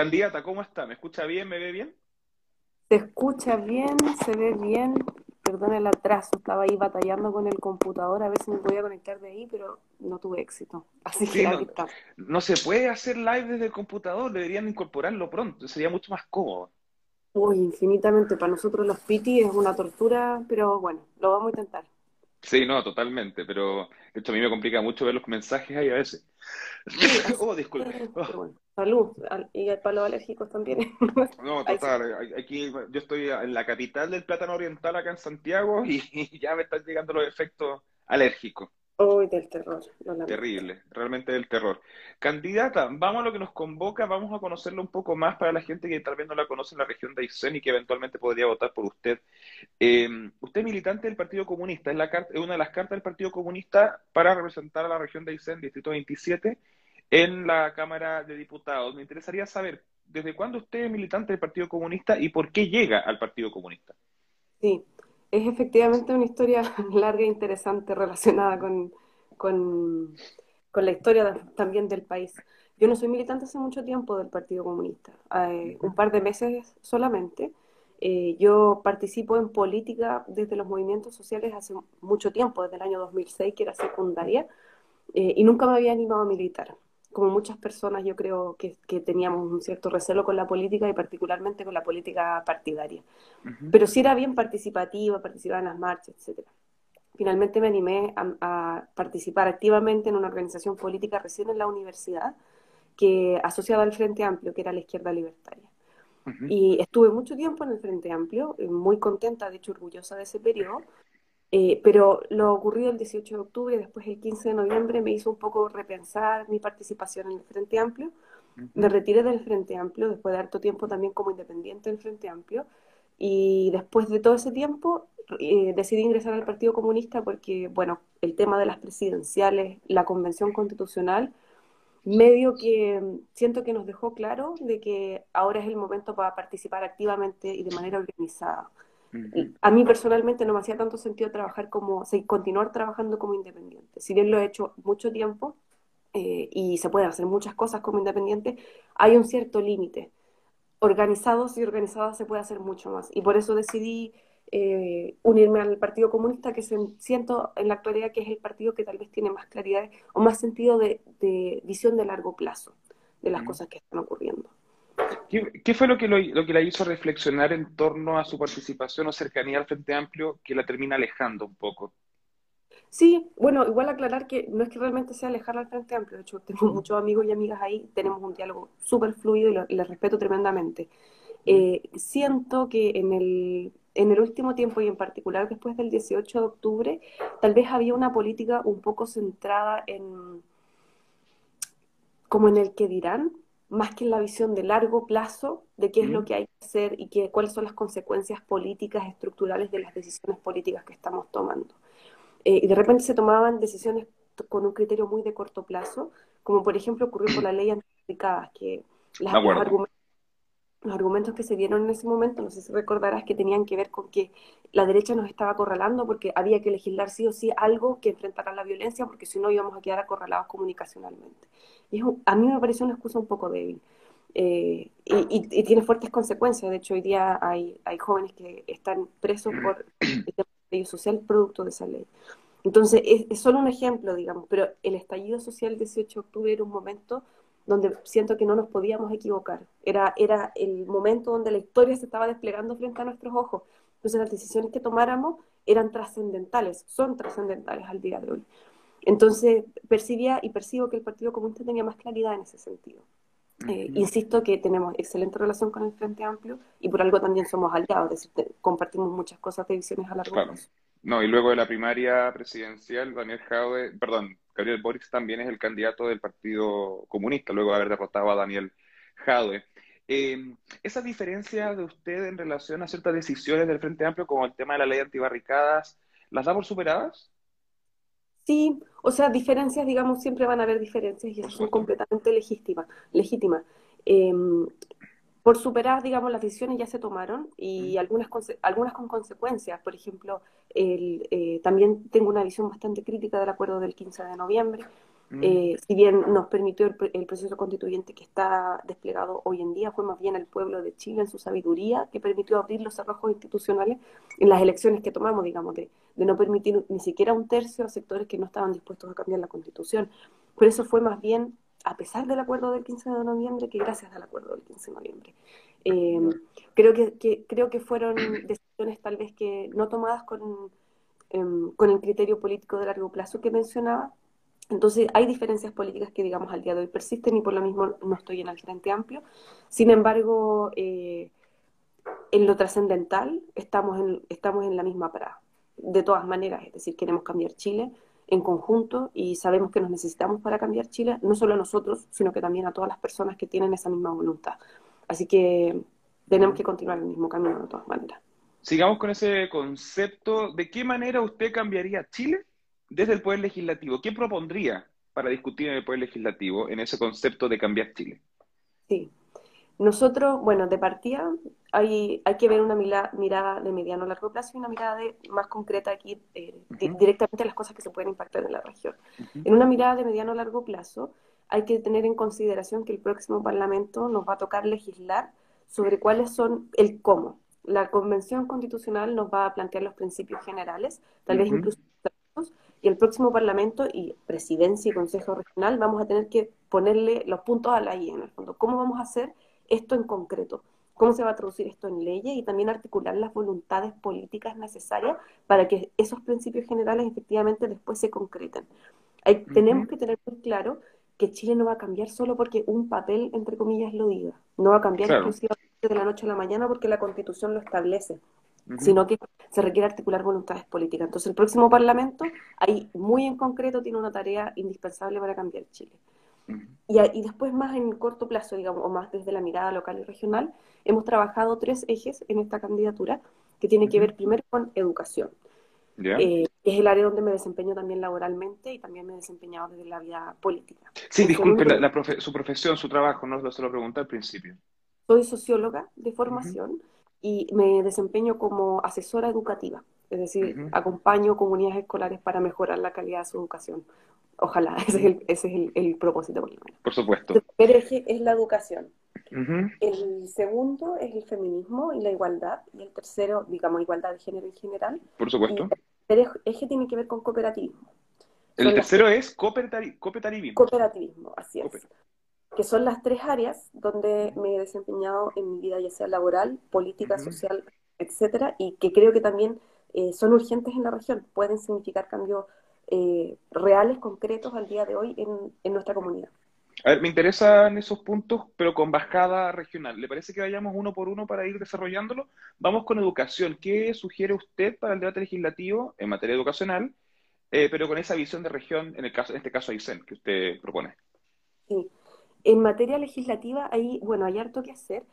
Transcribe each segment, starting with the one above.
Candidata, ¿cómo está? ¿Me escucha bien? ¿Me ve bien? Se escucha bien, se ve bien. Perdón el atraso, estaba ahí batallando con el computador a ver si me podía conectar de ahí, pero no tuve éxito. Así que no, aquí está. No se puede hacer live desde el computador, deberían incorporarlo pronto, sería mucho más cómodo. Uy, infinitamente. Para nosotros los piti es una tortura, pero bueno, lo vamos a intentar. Sí, no, totalmente, pero esto a mí me complica mucho ver los mensajes ahí a veces. oh, disculpe. Bueno, salud, y para los alérgicos también. No, total, aquí yo estoy en la capital del plátano oriental acá en Santiago y ya me están llegando los efectos alérgicos. Uy, del terror. Terrible, realmente del terror. Candidata, vamos a lo que nos convoca, vamos a conocerlo un poco más para la gente que tal vez no la conoce en la región de Aysén y que eventualmente podría votar por usted. Eh, usted es militante del Partido Comunista, es, la carta, es una de las cartas del Partido Comunista para representar a la región de Aysén, Distrito 27, en la Cámara de Diputados. Me interesaría saber, ¿desde cuándo usted es militante del Partido Comunista y por qué llega al Partido Comunista? Sí, es efectivamente una historia larga e interesante relacionada con, con, la historia también del país. Yo no soy militante hace mucho tiempo del Partido Comunista, eh, un par de meses solamente. Eh, yo participo en política desde los movimientos sociales hace mucho tiempo, desde el año 2006, que era secundaria, eh, y nunca me había animado a militar como muchas personas, yo creo que, teníamos un cierto recelo con la política y particularmente con la política partidaria. Pero sí era bien participativa, participaba en las marchas, etc. Finalmente me animé a, participar activamente en una organización política recién en la universidad, que asociada al Frente Amplio, que era la izquierda libertaria. Y estuve mucho tiempo en el Frente Amplio, eh, muy contenta, de hecho orgullosa de ese periodo, eh, pero lo ocurrido el 18 de octubre, después el 15 de noviembre, me hizo un poco repensar mi participación en el Frente Amplio. Me retiré del Frente Amplio después de harto tiempo también como independiente del Frente Amplio. Y después de todo ese tiempo eh, decidí ingresar al Partido Comunista porque, bueno, el tema de las presidenciales, la convención constitucional, medio que siento que nos dejó claro de que ahora es el momento para participar activamente y de manera organizada. A mí personalmente no me hacía tanto sentido trabajar como, continuar trabajando como independiente. Si bien lo he hecho mucho tiempo eh, y se pueden hacer muchas cosas como independiente, hay un cierto límite. Organizados y organizadas se puede hacer mucho más. Y por eso decidí eh, unirme al Partido Comunista, que siento en la actualidad que es el partido que tal vez tiene más claridad o más sentido de, visión de largo plazo de las cosas que están ocurriendo. ¿Qué, fue lo que, lo, que la hizo reflexionar en torno a su participación o cercanía al Frente Amplio que la termina alejando un poco? Sí, bueno, igual aclarar que no es que realmente sea alejar al Frente Amplio, de hecho tengo muchos amigos y amigas ahí, tenemos un diálogo súper fluido y, les respeto tremendamente. Eh, siento que en el, en el último tiempo y en particular después del 18 de octubre, tal vez había una política un poco centrada en como en el que dirán, más que en la visión de largo plazo de qué es lo que hay que hacer y qué, cuáles son las consecuencias políticas estructurales de las decisiones políticas que estamos tomando. Eh, y de repente se tomaban decisiones con un criterio muy de corto plazo, como por ejemplo ocurrió con la ley antiplicadas, que las, los argumentos que se dieron en ese momento, no sé si recordarás que tenían que ver con que la derecha nos estaba acorralando porque había que legislar sí o sí algo que enfrentara la violencia, porque si no íbamos a quedar acorralados comunicacionalmente. Y a mí me parece una excusa un poco débil. Eh, y, tiene fuertes consecuencias. De hecho, hoy día hay, hay jóvenes que están presos por el tema social producto de esa ley. Entonces, es, es, solo un ejemplo, digamos, pero el estallido social del 18 de octubre era un momento donde siento que no nos podíamos equivocar. Era, era el momento donde la historia se estaba desplegando frente a nuestros ojos. Entonces las decisiones que tomáramos eran trascendentales, son trascendentales al día de hoy. Entonces percibía y percibo que el Partido Comunista tenía más claridad en ese sentido. Eh, insisto que tenemos excelente relación con el Frente Amplio y por algo también somos aliados, es decir, compartimos muchas cosas de visiones a largo plazo. No, y luego de la primaria presidencial, Daniel Jaude, perdón, Gabriel Boric también es el candidato del Partido Comunista, luego de haber derrotado a Daniel Jaude. Eh, ¿Esa diferencia de usted en relación a ciertas decisiones del Frente Amplio, como el tema de la ley antibarricadas, las da por superadas? Sí, o sea, diferencias, digamos, siempre van a haber diferencias y son completamente legítimas. legítimas. Em, por superar, digamos, las decisiones ya se tomaron y algunas, algunas con consecuencias. Por ejemplo, el, eh, también tengo una visión bastante crítica del acuerdo del 15 de noviembre. Mm. Eh, si bien nos permitió el, proceso constituyente que está desplegado hoy en día, fue más bien el pueblo de Chile en su sabiduría que permitió abrir los cerrojos institucionales en las elecciones que tomamos, digamos, de, de no permitir ni siquiera un tercio a sectores que no estaban dispuestos a cambiar la constitución. Por eso fue más bien, a pesar del acuerdo del 15 de noviembre, que gracias al acuerdo del 15 de noviembre. Eh, creo, que, creo que fueron decisiones tal vez que no tomadas con, em, con el criterio político de largo plazo que mencionaba, entonces, hay diferencias políticas que, digamos, al día de hoy persisten y por lo mismo no estoy en el Frente Amplio. Sin embargo, eh, en lo trascendental estamos en, estamos en la misma parada. De todas maneras, es decir, queremos cambiar Chile en conjunto y sabemos que nos necesitamos para cambiar Chile, no solo a nosotros, sino que también a todas las personas que tienen esa misma voluntad. Así que tenemos que continuar el mismo camino de todas maneras. Sigamos con ese concepto. ¿De qué manera usted cambiaría Chile desde el Poder Legislativo, ¿qué propondría para discutir en el Poder Legislativo en ese concepto de cambiar Chile? Sí. Nosotros, bueno, de partida hay, hay que ver una mirada de mediano a largo plazo y una mirada de, más concreta aquí, eh, directamente a las cosas que se pueden impactar en la región. En una mirada de mediano a largo plazo hay que tener en consideración que el próximo Parlamento nos va a tocar legislar sobre cuáles son el cómo. La Convención Constitucional nos va a plantear los principios generales, tal vez incluso y el próximo Parlamento y Presidencia y Consejo Regional vamos a tener que ponerle los puntos a la I en el fondo. ¿Cómo vamos a hacer esto en concreto? ¿Cómo se va a traducir esto en leyes y también articular las voluntades políticas necesarias para que esos principios generales efectivamente después se concreten? Tenemos que tener muy claro que Chile no va a cambiar solo porque un papel, entre comillas, lo diga. No va a cambiar exclusivamente de la noche a la mañana porque la Constitución lo establece sino que se requiere articular voluntades políticas. Entonces, el próximo Parlamento, ahí muy en concreto, tiene una tarea indispensable para cambiar Chile. Y, y, después, más en corto plazo, digamos, o más desde la mirada local y regional, hemos trabajado tres ejes en esta candidatura que tiene que ver primero con educación. Eh, es el área donde me desempeño también laboralmente y también me he desempeñado desde la vida política. Sí, disculpe, su profesión, su trabajo, no se lo pregunté al principio. Soy socióloga de formación y me desempeño como asesora educativa, es decir, acompaño comunidades escolares para mejorar la calidad de su educación. Ojalá, ese es el, ese es el, propósito por lo menos. Por supuesto. El primer eje es la educación. El segundo es el feminismo y la igualdad. Y el tercero, digamos, igualdad de género en general. Por supuesto. el tercer eje tiene que ver con cooperativismo. El tercero es cooperativismo. Cooperativismo, así es que son las tres áreas donde me he desempeñado en mi vida, ya sea laboral, política, social, etcétera, y que creo que también eh, son urgentes en la región, pueden significar cambios eh, reales, concretos al día de hoy en, en, nuestra comunidad. A ver, me interesan esos puntos, pero con bajada regional. ¿Le parece que vayamos uno por uno para ir desarrollándolo? Vamos con educación. ¿Qué sugiere usted para el debate legislativo en materia educacional, eh, pero con esa visión de región, en, el caso, en este caso Aysén, que usted propone? Sí. En materia legislativa, ahí, bueno, hay harto que hacer.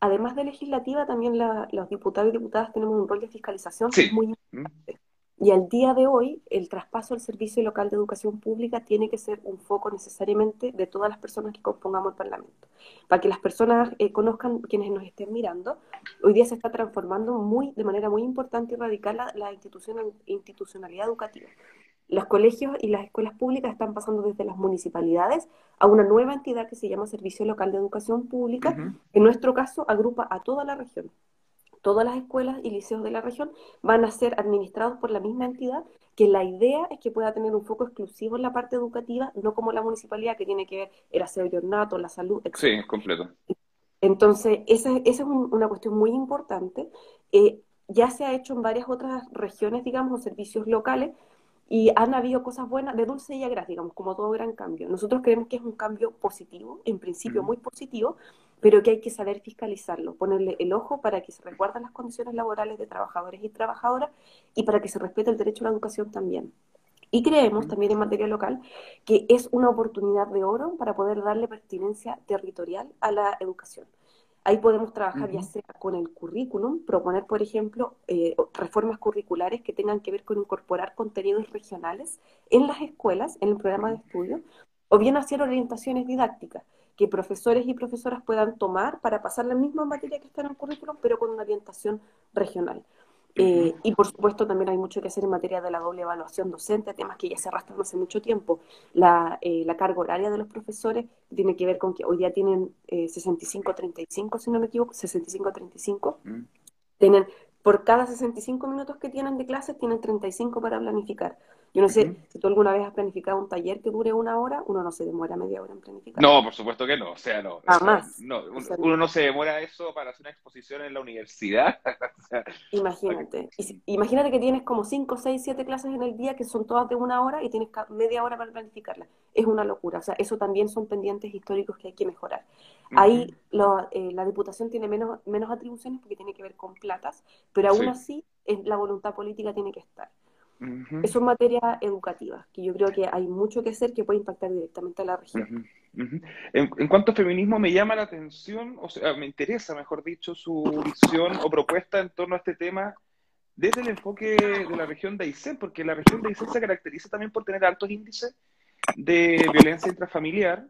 Además de legislativa, también los diputados y diputadas tenemos un rol de fiscalización muy importante. Y al día de hoy, el traspaso al Servicio Local de Educación Pública tiene que ser un foco necesariamente de todas las personas que compongamos el Parlamento. Para que las personas eh, conozcan, quienes nos estén mirando, hoy día se está transformando muy, de manera muy importante y radical la, la institucionalidad educativa los colegios y las escuelas públicas están pasando desde las municipalidades a una nueva entidad que se llama Servicio Local de Educación Pública, que en nuestro caso agrupa a toda la región. Todas las escuelas y liceos de la región van a ser administrados por la misma entidad, que la idea es que pueda tener un foco exclusivo en la parte educativa, no como la municipalidad que tiene que ver el aseo y ornato, la salud, etc. Sí, completo. Entonces, esa, es una cuestión muy importante. Eh, ya se ha hecho en varias otras regiones, digamos, o servicios locales, y han habido cosas buenas, de dulce y agras, digamos, como todo gran cambio. Nosotros creemos que es un cambio positivo, en principio muy positivo, pero que hay que saber fiscalizarlo, ponerle el ojo para que se resguarden las condiciones laborales de trabajadores y trabajadoras y para que se respete el derecho a la educación también. Y creemos también en materia local que es una oportunidad de oro para poder darle pertinencia territorial a la educación. Ahí podemos trabajar ya sea con el currículum, proponer, por ejemplo, eh, reformas curriculares que tengan que ver con incorporar contenidos regionales en las escuelas, en el programa de estudio, o bien hacer orientaciones didácticas que profesores y profesoras puedan tomar para pasar la misma materia que está en el currículum, pero con una orientación regional. Eh, y por supuesto también hay mucho que hacer en materia de la doble evaluación docente, temas que ya se arrastran hace mucho tiempo. La, eh, la carga horaria de los profesores tiene que ver con que hoy día tienen 65-35, si no me equivoco, 65-35. Mm. Tienen, por cada 65 minutos que tienen de clases, tienen 35 para planificar. Yo no sé, si tú alguna vez has planificado un taller que dure una hora, uno no se demora media hora en planificar. No, por supuesto que no. O sea, no. Jamás. No, uno, no se demora eso para hacer una exposición en la universidad. imagínate. imagínate que tienes como 5, 6, 7 clases en el día que son todas de una hora y tienes media hora para planificarlas. Es una locura. O sea, eso también son pendientes históricos que hay que mejorar. Ahí eh, la Diputación tiene menos, menos atribuciones porque tiene que ver con platas, pero aún así la voluntad política tiene que estar. Eso es materia educativa, que yo creo que hay mucho que hacer que puede impactar directamente a la región. en, cuanto a feminismo, me llama la atención, o sea, me interesa, mejor dicho, su visión o propuesta en torno a este tema desde el enfoque de la región de Aysén, porque la región de Aysén se caracteriza también por tener altos índices de violencia intrafamiliar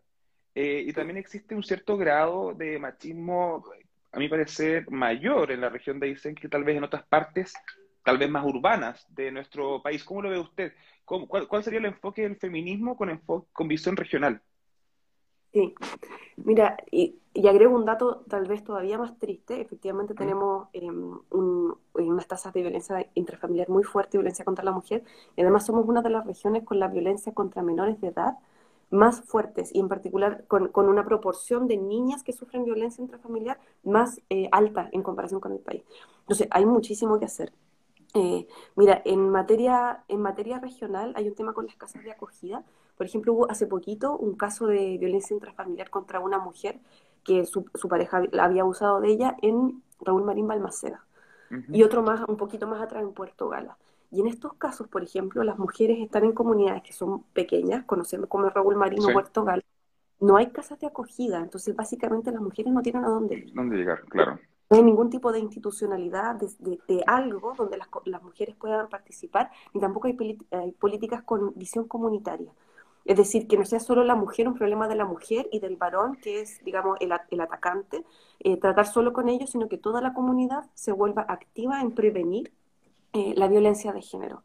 eh, y también existe un cierto grado de machismo, a mi parecer, mayor en la región de Aysén que tal vez en otras partes tal vez más urbanas de nuestro país. ¿Cómo lo ve usted? cuál, sería el enfoque del feminismo con, con visión regional? Sí, mira, y, agrego un dato tal vez todavía más triste. Efectivamente tenemos em, unas tasas de violencia intrafamiliar muy fuerte, violencia contra la mujer, y además somos una de las regiones con la violencia contra menores de edad más fuertes y en particular con, una proporción de niñas que sufren violencia intrafamiliar más eh, alta en comparación con el país. Entonces, hay muchísimo que hacer. Eh, mira, en materia, en materia regional hay un tema con las casas de acogida. Por ejemplo, hubo hace poquito un caso de violencia intrafamiliar contra una mujer que su, pareja había abusado de ella en Raúl Marín Balmaceda. Y otro más, un poquito más atrás en Puerto Gala. Y en estos casos, por ejemplo, las mujeres están en comunidades que son pequeñas, conocemos como Raúl Marín o Puerto Gala. No hay casas de acogida, entonces básicamente las mujeres no tienen a dónde ir. ¿Dónde llegar? Claro. No hay ningún tipo de institucionalidad, de, algo donde las, mujeres puedan participar, ni tampoco hay, políticas con visión comunitaria. Es decir, que no sea solo la mujer un problema de la mujer y del varón, que es, digamos, el, atacante, eh, tratar solo con ellos, sino que toda la comunidad se vuelva activa en prevenir eh, la violencia de género.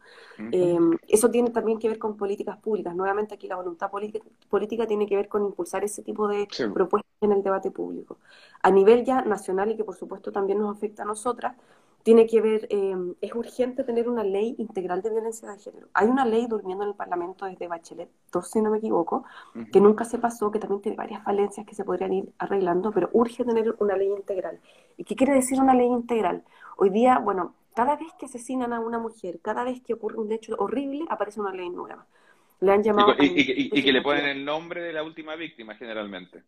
Eh, eso tiene también que ver con políticas públicas. Nuevamente aquí la voluntad política tiene que ver con impulsar ese tipo de propuestas en el debate público. A nivel ya nacional y que por supuesto también nos afecta a nosotras, tiene que ver, eh, es urgente tener una ley integral de violencia de género. Hay una ley durmiendo en el Parlamento desde Bachelet 2, si no me equivoco, que nunca se pasó, que también tiene varias falencias que se podrían ir arreglando, pero urge tener una ley integral. ¿Y qué quiere decir una ley integral? Hoy día, bueno, cada vez que asesinan a una mujer, cada vez que ocurre un hecho horrible, aparece una ley nueva. Le han llamado... Y, que le ponen el nombre de la última víctima, generalmente.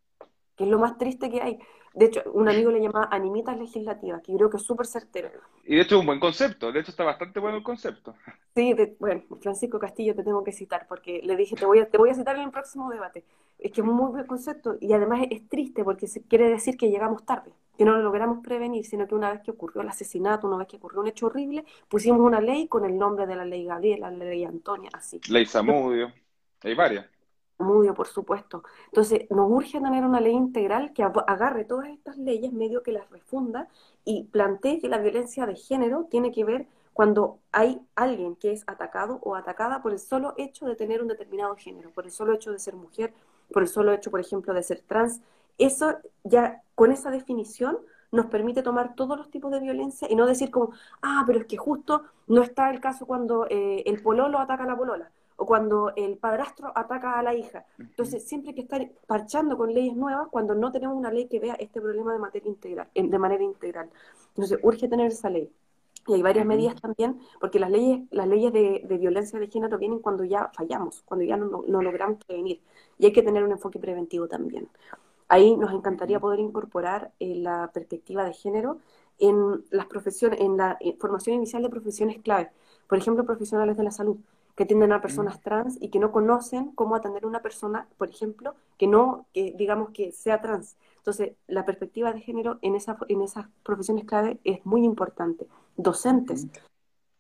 Que es lo más triste que hay. De hecho, un amigo le llama animitas legislativas, que yo creo que es súper certero. Y de hecho es un buen concepto, de hecho está bastante bueno el concepto. Sí, bueno, Francisco Castillo te tengo que citar, porque le dije, te voy a, te voy a citar en el próximo debate. Es que es un muy buen concepto y además es triste porque se quiere decir que llegamos tarde que no lo logramos prevenir, sino que una vez que ocurrió el asesinato, una vez que ocurrió un hecho horrible, pusimos una ley con el nombre de la ley Gabriela, la ley Antonia, así. Ley Samudio, hay varias. Samudio, por supuesto. Entonces, nos urge tener una ley integral que agarre todas estas leyes, medio que las refunda y plantee que la violencia de género tiene que ver cuando hay alguien que es atacado o atacada por el solo hecho de tener un determinado género, por el solo hecho de ser mujer, por el solo hecho, por ejemplo, de ser trans, eso ya con esa definición nos permite tomar todos los tipos de violencia y no decir como, ah, pero es que justo no está el caso cuando eh, el pololo ataca a la polola o cuando el padrastro ataca a la hija. Entonces, siempre hay que estar parchando con leyes nuevas cuando no tenemos una ley que vea este problema de, materia integral, de manera integral. Entonces, urge tener esa ley. Y hay varias medidas también, porque las leyes, las leyes de, violencia de género vienen cuando ya fallamos, cuando ya no, no logramos prevenir. Y hay que tener un enfoque preventivo también. Ahí nos encantaría poder incorporar eh, la perspectiva de género en las profesiones, en la eh, formación inicial de profesiones clave. Por ejemplo, profesionales de la salud que atienden a personas trans y que no conocen cómo atender a una persona, por ejemplo, que no, que digamos que sea trans. Entonces, la perspectiva de género en, esa, en esas profesiones clave es muy importante. Docentes,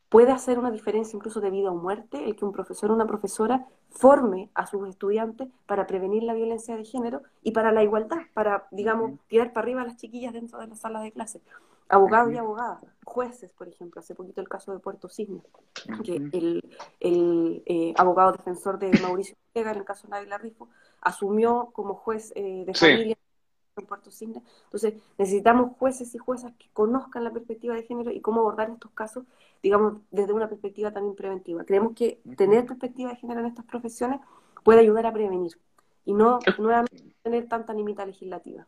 puede hacer una diferencia incluso de vida o muerte el que un profesor o una profesora forme a sus estudiantes para prevenir la violencia de género y para la igualdad, para, digamos, tirar para arriba a las chiquillas dentro de la sala de clase. abogados y abogadas, jueces, por ejemplo, hace poquito el caso de Puerto Cisne, que el, el eh, abogado defensor de Mauricio Ortega, en el caso de Nadia Rifo, asumió como juez eh, de familia en Puerto. Entonces, necesitamos jueces y juezas que conozcan la perspectiva de género y cómo abordar estos casos, digamos, desde una perspectiva también preventiva. Creemos que tener perspectiva de género en estas profesiones puede ayudar a prevenir y no nuevamente tener tanta limita legislativa.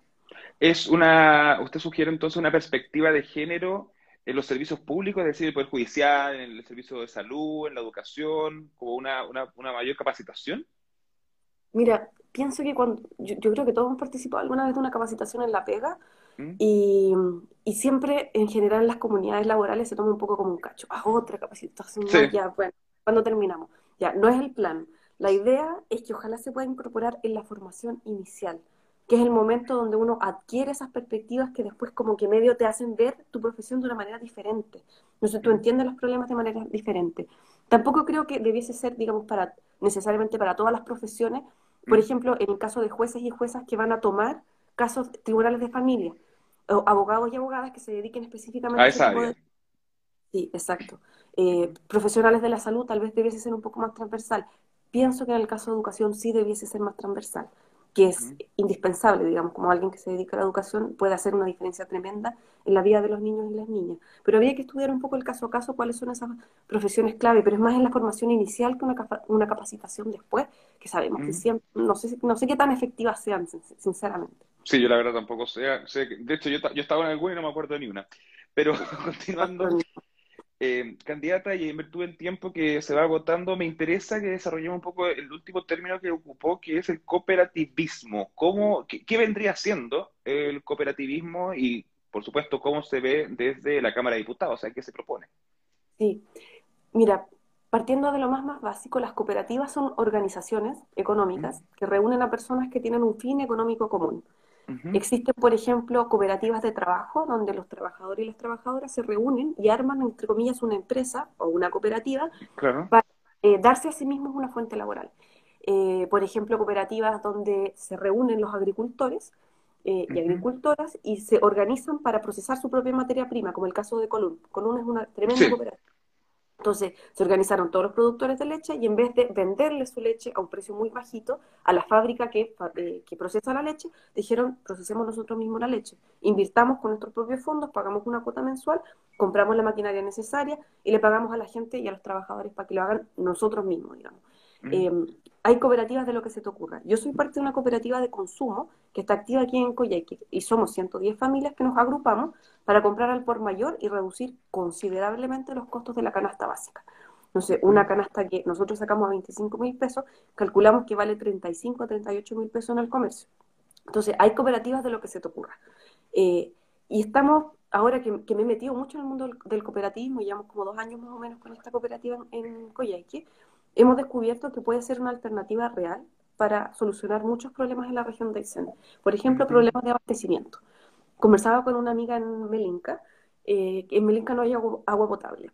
Es una, usted sugiere entonces una perspectiva de género en los servicios públicos, es decir, el Poder Judicial, en el servicio de salud, en la educación, como una, una, una mayor capacitación? Mira, pienso que cuando, yo, creo que todos hemos participado alguna vez de una capacitación en la pega ¿Mm? y, y, siempre en general en las comunidades laborales se toma un poco como un cacho. Ah, otra capacitación, ya, bueno, cuando terminamos? Ya, no es el plan. La idea es que ojalá se pueda incorporar en la formación inicial que es el momento donde uno adquiere esas perspectivas que después como que medio te hacen ver tu profesión de una manera diferente. No sé, tú entiendes los problemas de manera diferente. Tampoco creo que debiese ser, digamos, para necesariamente para todas las profesiones. Por mm. ejemplo, en el caso de jueces y juezas que van a tomar casos tribunales de familia, o abogados y abogadas que se dediquen específicamente a esa área. Sí, exacto. Eh, profesionales de la salud tal vez debiese ser un poco más transversal. Pienso que en el caso de educación sí debiese ser más transversal que es indispensable, digamos, como alguien que se dedica a la educación puede hacer una diferencia tremenda en la vida de los niños y las niñas. Pero habría que estudiar un poco el caso a caso cuáles son esas profesiones clave, pero es más en la formación inicial que una, una capacitación después, que sabemos que siempre, no sé, no sé qué tan efectivas sean, sinceramente. Sí, yo la verdad tampoco sé, de hecho yo, yo estaba en el y no me acuerdo de ni una. Pero continuando, eh, candidata, y en virtud del tiempo que se va agotando, me interesa que desarrollemos un poco el último término que ocupó, que es el cooperativismo. ¿Cómo, qué, vendría siendo el cooperativismo y, por supuesto, cómo se ve desde la Cámara de Diputados? O sea, ¿qué se propone? Sí, mira, partiendo de lo más, más básico, las cooperativas son organizaciones económicas que reúnen a personas que tienen un fin económico común. Existen, por ejemplo, cooperativas de trabajo donde los trabajadores y las trabajadoras se reúnen y arman, entre comillas, una empresa o una cooperativa para eh, darse a sí mismos una fuente laboral. Eh, por ejemplo, cooperativas donde se reúnen los agricultores eh, y agricultoras y se organizan para procesar su propia materia prima, como el caso de Colún. Colún es una tremenda cooperativa entonces se organizaron todos los productores de leche y en vez de venderle su leche a un precio muy bajito a la fábrica que, eh, que procesa la leche, dijeron, procesemos nosotros mismos la leche, invirtamos con nuestros propios fondos, pagamos una cuota mensual, compramos la maquinaria necesaria y le pagamos a la gente y a los trabajadores para que lo hagan nosotros mismos, digamos. Em, hay cooperativas de lo que se te ocurra. Yo soy parte de una cooperativa de consumo que está activa aquí en Coyhaique y somos 110 familias que nos agrupamos para comprar al por mayor y reducir considerablemente los costos de la canasta básica. No sé, una canasta que nosotros sacamos a 25 mil pesos, calculamos que vale 35 a 38 mil pesos en el comercio. Entonces, hay cooperativas de lo que se te ocurra. Eh, y estamos, ahora que, me he metido mucho en el mundo del, cooperativismo, llevamos como dos años más o menos con esta cooperativa en, en Coyhaique, hemos descubierto que puede ser una alternativa real para solucionar muchos problemas en la región de Aysén. Por ejemplo, problemas de abastecimiento. Conversaba con una amiga en Melinca, eh, en Melinca no hay agua, potable.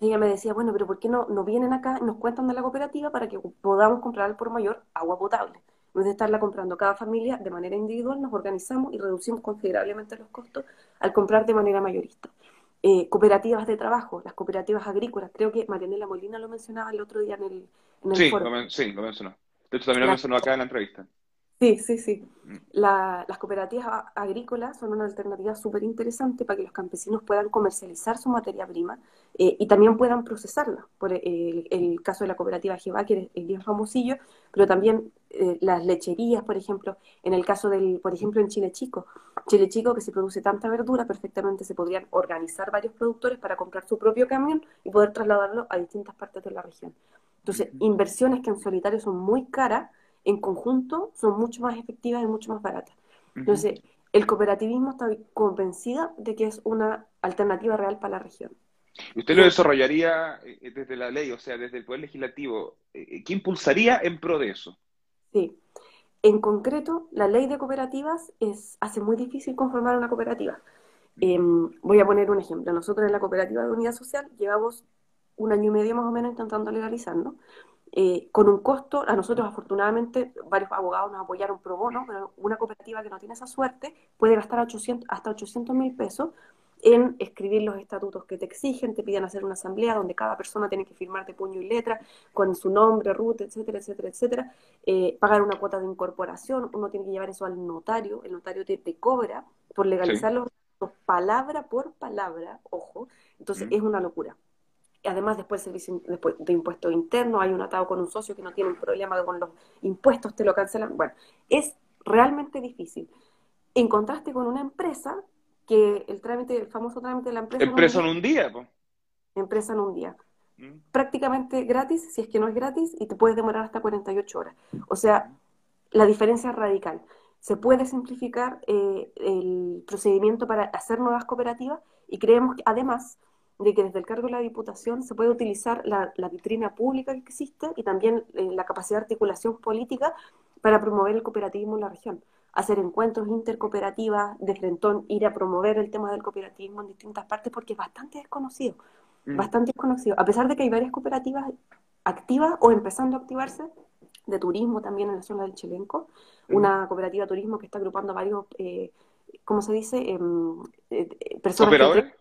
ella me decía, bueno, pero ¿por qué no, no vienen acá y nos cuentan de la cooperativa para que podamos comprar por mayor agua potable? En vez de estarla comprando cada familia de manera individual, nos organizamos y reducimos considerablemente los costos al comprar de manera mayorista. Eh, cooperativas de trabajo, las cooperativas agrícolas. Creo que Marianela Molina lo mencionaba el otro día en el, en sí, foro. Lo sí, lo mencionó. De hecho, también lo mencionó acá en la entrevista. Sí, sí, sí. Mm. las cooperativas agrícolas son una alternativa súper interesante para que los campesinos puedan comercializar su materia prima eh, y también puedan procesarla. Por el, caso de la cooperativa Jehová, que es bien famosillo, pero también eh, las lecherías, por ejemplo, en el caso del, por ejemplo, en Chile Chico. Chile Chico, que se produce tanta verdura, perfectamente se podrían organizar varios productores para comprar su propio camión y poder trasladarlo a distintas partes de la región. Entonces, inversiones que en solitario son muy caras, en conjunto son mucho más efectivas y mucho más baratas. Entonces, el cooperativismo está convencida de que es una alternativa real para la región. ¿Usted lo desarrollaría eh, desde la ley, o sea, desde el Poder Legislativo? Eh, ¿Qué impulsaría en pro de eso? Sí. En concreto, la ley de cooperativas es, hace muy difícil conformar una cooperativa. Em, voy a poner un ejemplo. Nosotros en la cooperativa de unidad social llevamos un año y medio más o menos intentando legalizarnos. Eh, con un costo, a nosotros afortunadamente varios abogados nos apoyaron pro bono, pero una cooperativa que no tiene esa suerte puede gastar 800, hasta 800 mil pesos en escribir los estatutos que te exigen, te piden hacer una asamblea donde cada persona tiene que firmar de puño y letra con su nombre, ruta, etcétera, etcétera, etcétera, eh, pagar una cuota de incorporación, uno tiene que llevar eso al notario, el notario te, cobra por legalizar los palabra por palabra, ojo, entonces es una locura. Además, después el servicio de impuesto interno, hay un atado con un socio que no tiene un problema con los impuestos, te lo cancelan. Bueno, es realmente difícil. En contraste con una empresa, que el trámite, el famoso trámite de la empresa... Empresa en un día, pues. Empresa en un día. Mm. Prácticamente gratis, si es que no es gratis, y te puedes demorar hasta 48 horas. O sea, la diferencia es radical. Se puede simplificar eh, el procedimiento para hacer nuevas cooperativas y creemos que además de que desde el cargo de la Diputación se puede utilizar la, vitrina pública que existe y también eh, la capacidad de articulación política para promover el cooperativismo en la región. Hacer encuentros intercooperativas, de frentón, ir a promover el tema del cooperativismo en distintas partes porque es bastante desconocido, mm. bastante desconocido. A pesar de que hay varias cooperativas activas o empezando a activarse, de turismo también en la zona del Chelenco, mm. una cooperativa de turismo que está agrupando varios, eh, ¿cómo se dice? Em, eh, eh, personas ¿Operadores?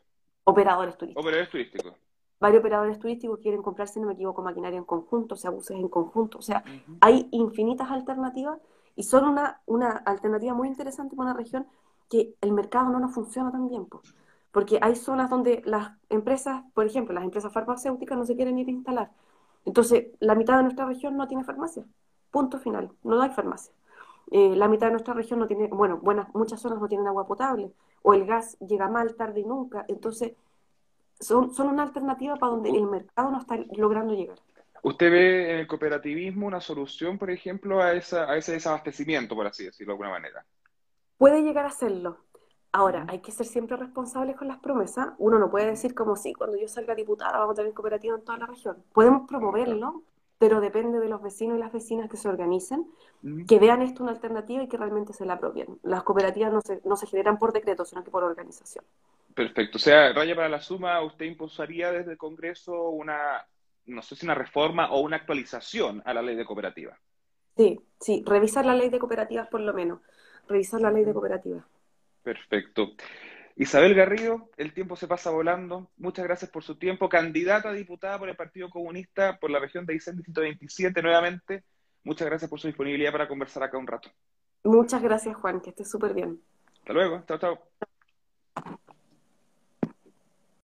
Operadores turísticos. Operadores turísticos. Varios operadores turísticos quieren comprarse, si no me equivoco, maquinaria en conjunto, o sea, buses en conjunto. O sea, hay infinitas alternativas y son una, una alternativa muy interesante para una región que el mercado no nos funciona tan bien. Pues. Porque hay zonas donde las empresas, por ejemplo, las empresas farmacéuticas no se quieren ir a instalar. Entonces, la mitad de nuestra región no tiene farmacia. Punto final. No hay farmacia. Eh, la mitad de nuestra región no tiene, bueno, buenas, muchas zonas no tienen agua potable o el gas llega mal, tarde y nunca. Entonces, son, son una alternativa para donde el mercado no está logrando llegar. ¿Usted ve en el cooperativismo una solución, por ejemplo, a, esa, a ese desabastecimiento, por así decirlo de alguna manera? Puede llegar a serlo. Ahora, hay que ser siempre responsables con las promesas. Uno no puede decir como si cuando yo salga diputada vamos a tener cooperativa en toda la región. Podemos promoverlo, pero depende de los vecinos y las vecinas que se organicen, que vean esto una alternativa y que realmente se la apropien. Las cooperativas no se, no se generan por decreto, sino que por organización. Perfecto. O sea, raya para la suma, ¿usted impulsaría desde el Congreso una, no sé si una reforma o una actualización a la ley de cooperativas? Sí, sí, revisar la ley de cooperativas por lo menos. Revisar la ley de cooperativas. Perfecto. Isabel Garrido, el tiempo se pasa volando. Muchas gracias por su tiempo. Candidata a diputada por el Partido Comunista por la región de Aysén, Distrito 27, nuevamente. Muchas gracias por su disponibilidad para conversar acá un rato. Muchas gracias, Juan, que estés súper bien. Hasta luego. Chao, chao.